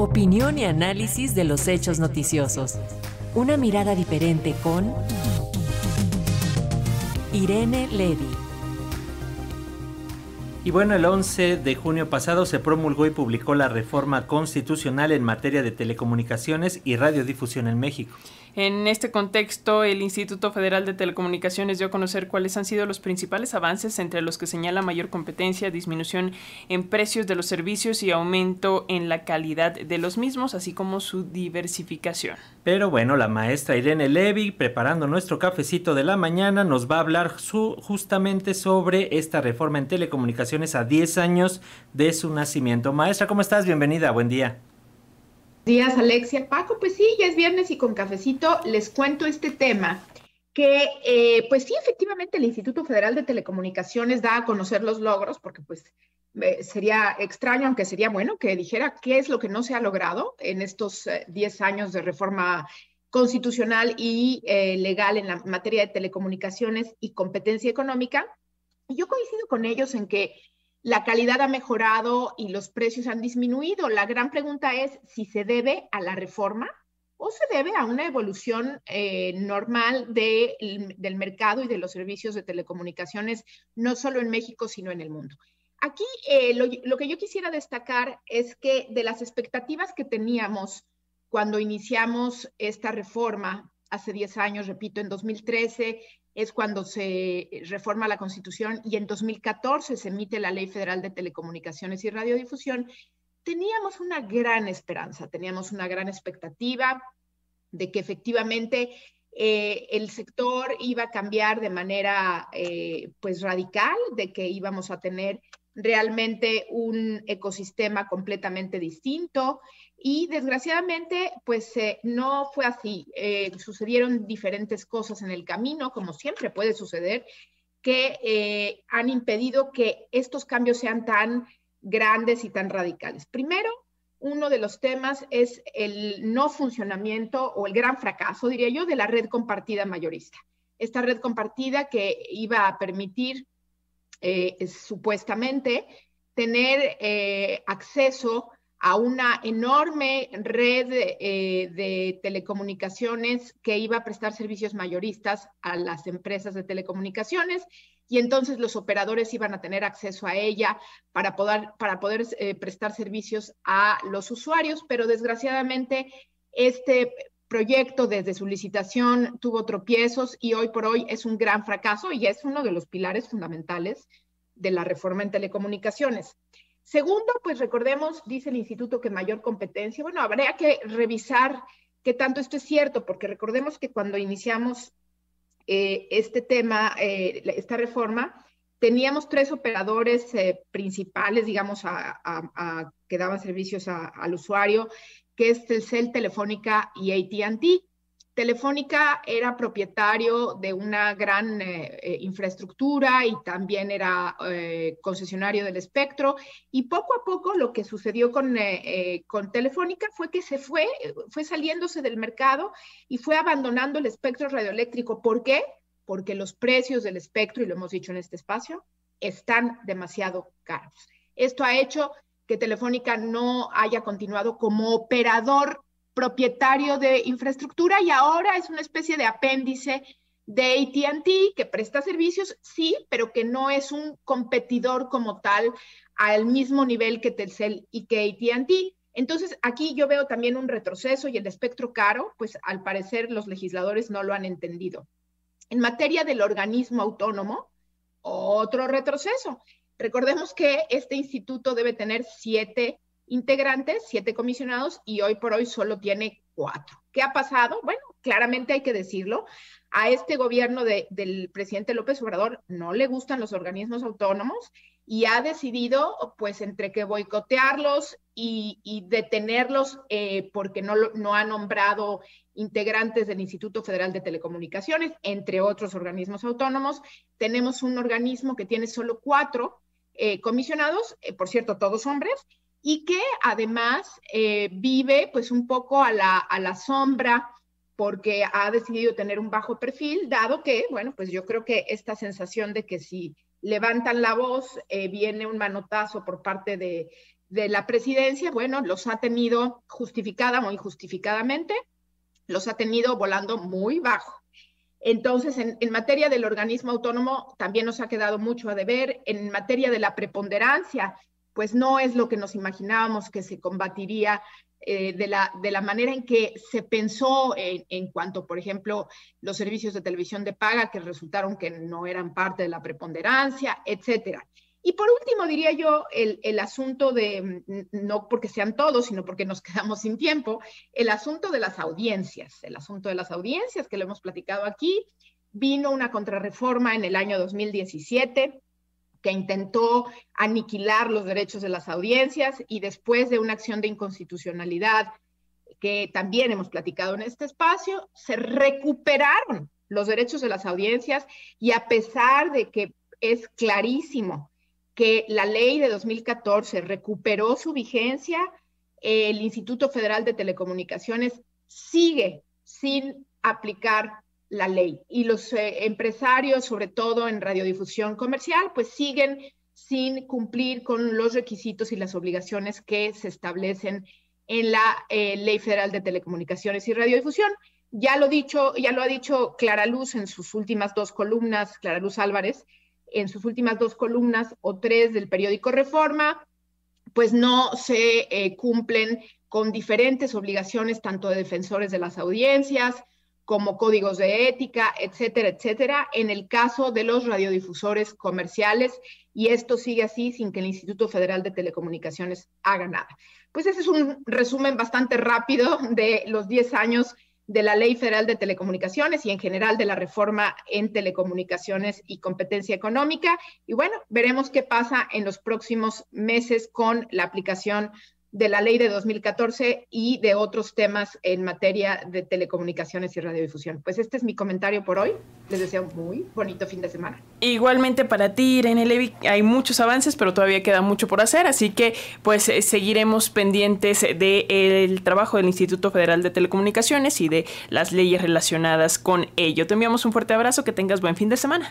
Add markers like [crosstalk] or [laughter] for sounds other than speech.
Opinión y análisis de los hechos noticiosos. Una mirada diferente con Irene Levy. Y bueno, el 11 de junio pasado se promulgó y publicó la reforma constitucional en materia de telecomunicaciones y radiodifusión en México. En este contexto, el Instituto Federal de Telecomunicaciones dio a conocer cuáles han sido los principales avances entre los que señala mayor competencia, disminución en precios de los servicios y aumento en la calidad de los mismos, así como su diversificación. Pero bueno, la maestra Irene Levy, preparando nuestro cafecito de la mañana, nos va a hablar su, justamente sobre esta reforma en telecomunicaciones a 10 años de su nacimiento. Maestra, ¿cómo estás? Bienvenida, buen día días, Alexia. Paco, pues sí, ya es viernes y con cafecito les cuento este tema que, eh, pues sí, efectivamente el Instituto Federal de Telecomunicaciones da a conocer los logros, porque pues sería extraño, aunque sería bueno que dijera qué es lo que no se ha logrado en estos 10 eh, años de reforma constitucional y eh, legal en la materia de telecomunicaciones y competencia económica. Yo coincido con ellos en que la calidad ha mejorado y los precios han disminuido. La gran pregunta es si se debe a la reforma o se debe a una evolución eh, normal del mercado y de los servicios de telecomunicaciones, no solo en México, sino en el mundo. Aquí eh, lo, lo, que yo quisiera destacar es que de las expectativas que teníamos cuando iniciamos esta reforma hace 10 años, repito, en 2013, es cuando se reforma la Constitución y en 2014 se emite la Ley Federal de Telecomunicaciones y Radiodifusión, teníamos una gran esperanza, teníamos una gran expectativa de que efectivamente eh, el sector iba a cambiar de manera eh, pues radical, de que íbamos a tener realmente un ecosistema completamente distinto y desgraciadamente pues eh, no fue así. Eh, sucedieron diferentes cosas en el camino, como siempre puede suceder, que eh, han impedido que estos cambios sean tan grandes y tan radicales. Primero, uno de los temas es el no funcionamiento o el gran fracaso, diría yo, de la red compartida mayorista. Esta red compartida que iba a permitir eh, supuestamente tener eh, acceso a una enorme red eh, de telecomunicaciones que iba a prestar servicios mayoristas a las empresas de telecomunicaciones y entonces los operadores iban a tener acceso a ella para poder, para poder prestar servicios a los usuarios, pero desgraciadamente este proyecto desde su licitación tuvo tropiezos y hoy por hoy es un gran fracaso y es uno de los pilares fundamentales de la reforma en telecomunicaciones. Segundo, pues recordemos, dice el instituto que mayor competencia. Bueno, habría que revisar qué tanto esto es cierto, porque recordemos que cuando iniciamos eh, este tema, eh, esta reforma, teníamos tres operadores eh, principales, digamos, que daban servicios al usuario que es Telcel, Telefónica y ATT. Telefónica era propietario de una gran eh, eh, infraestructura y también era eh, concesionario del espectro. Y poco a poco lo que sucedió con, con Telefónica fue que se fue, fue saliéndose del mercado y fue abandonando el espectro radioeléctrico. ¿Por qué? Porque los precios del espectro, y lo hemos dicho en este espacio, están demasiado caros. Esto ha hecho que Telefónica no haya continuado como operador propietario de infraestructura y ahora es una especie de apéndice de ATT que presta servicios, sí, pero que no es un competidor como tal al mismo nivel que Telcel y que ATT. Entonces, aquí yo veo también un retroceso y el espectro caro, pues al parecer los legisladores no lo han entendido. En materia del organismo autónomo, otro retroceso. Recordemos que este instituto debe tener siete integrantes, siete comisionados, y hoy por hoy solo tiene cuatro. ¿Qué ha pasado? Bueno, claramente hay que decirlo. A este gobierno del presidente López Obrador no le gustan los organismos autónomos y ha decidido, pues, entre que boicotearlos y, detenerlos eh, porque no, no ha nombrado integrantes del Instituto Federal de Telecomunicaciones, entre otros organismos autónomos. Tenemos un organismo que tiene solo cuatro eh, comisionados, eh, por cierto, todos hombres, y que además eh, vive pues un poco a la, a la sombra porque ha decidido tener un bajo perfil, dado que, bueno, pues yo creo que esta sensación de que si levantan la voz, viene un manotazo por parte de, de la presidencia, bueno, los ha tenido justificada, muy justificadamente, los ha tenido volando muy bajo. Entonces, en, materia del organismo autónomo, también nos ha quedado mucho a deber. En materia de la preponderancia, pues no es lo que nos imaginábamos que se combatiría eh, de, la, de la manera en que se pensó en, en, cuanto, por ejemplo, los servicios de televisión de paga que resultaron que no eran parte de la preponderancia, etcétera. Y por último, diría yo, el, asunto de, no porque sean todos, sino porque nos [laughs] quedamos sin tiempo, el asunto de las audiencias, el asunto de las audiencias que lo hemos platicado aquí. Vino una contrarreforma en el año 2017 que intentó aniquilar los derechos de las audiencias y después de una acción de inconstitucionalidad que también hemos platicado en este espacio, se recuperaron los derechos de las audiencias y a pesar de que es clarísimo que la ley de 2014 recuperó su vigencia, el Instituto Federal de Telecomunicaciones sigue sin aplicar la ley y los eh, empresarios, sobre todo en radiodifusión comercial, pues siguen sin cumplir con los requisitos y las obligaciones que se establecen en la eh, Ley Federal de Telecomunicaciones y Radiodifusión. Ya lo dicho, ya lo ha dicho Clara Luz en sus últimas dos columnas, Clara Luz Álvarez, en sus últimas dos columnas o tres del periódico Reforma, pues no se eh, cumplen con diferentes obligaciones, tanto de defensores de las audiencias como códigos de ética, etcétera, etcétera, en el caso de los radiodifusores comerciales, y esto sigue así sin que el Instituto Federal de Telecomunicaciones haga nada. Pues ese es un resumen bastante rápido de los 10 años de la Ley Federal de Telecomunicaciones y en general de la reforma en telecomunicaciones y competencia económica. Y bueno, veremos qué pasa en los próximos meses con la aplicación de la ley de 2014 y de otros temas en materia de telecomunicaciones y radiodifusión. Pues este es mi comentario por hoy. Les deseo un muy bonito fin de semana. Igualmente para ti, Irene Levy, hay muchos avances, pero todavía queda mucho por hacer, así que pues eh, seguiremos pendientes del trabajo del Instituto Federal de Telecomunicaciones y de las leyes relacionadas con ello. Te enviamos un fuerte abrazo, que tengas buen fin de semana.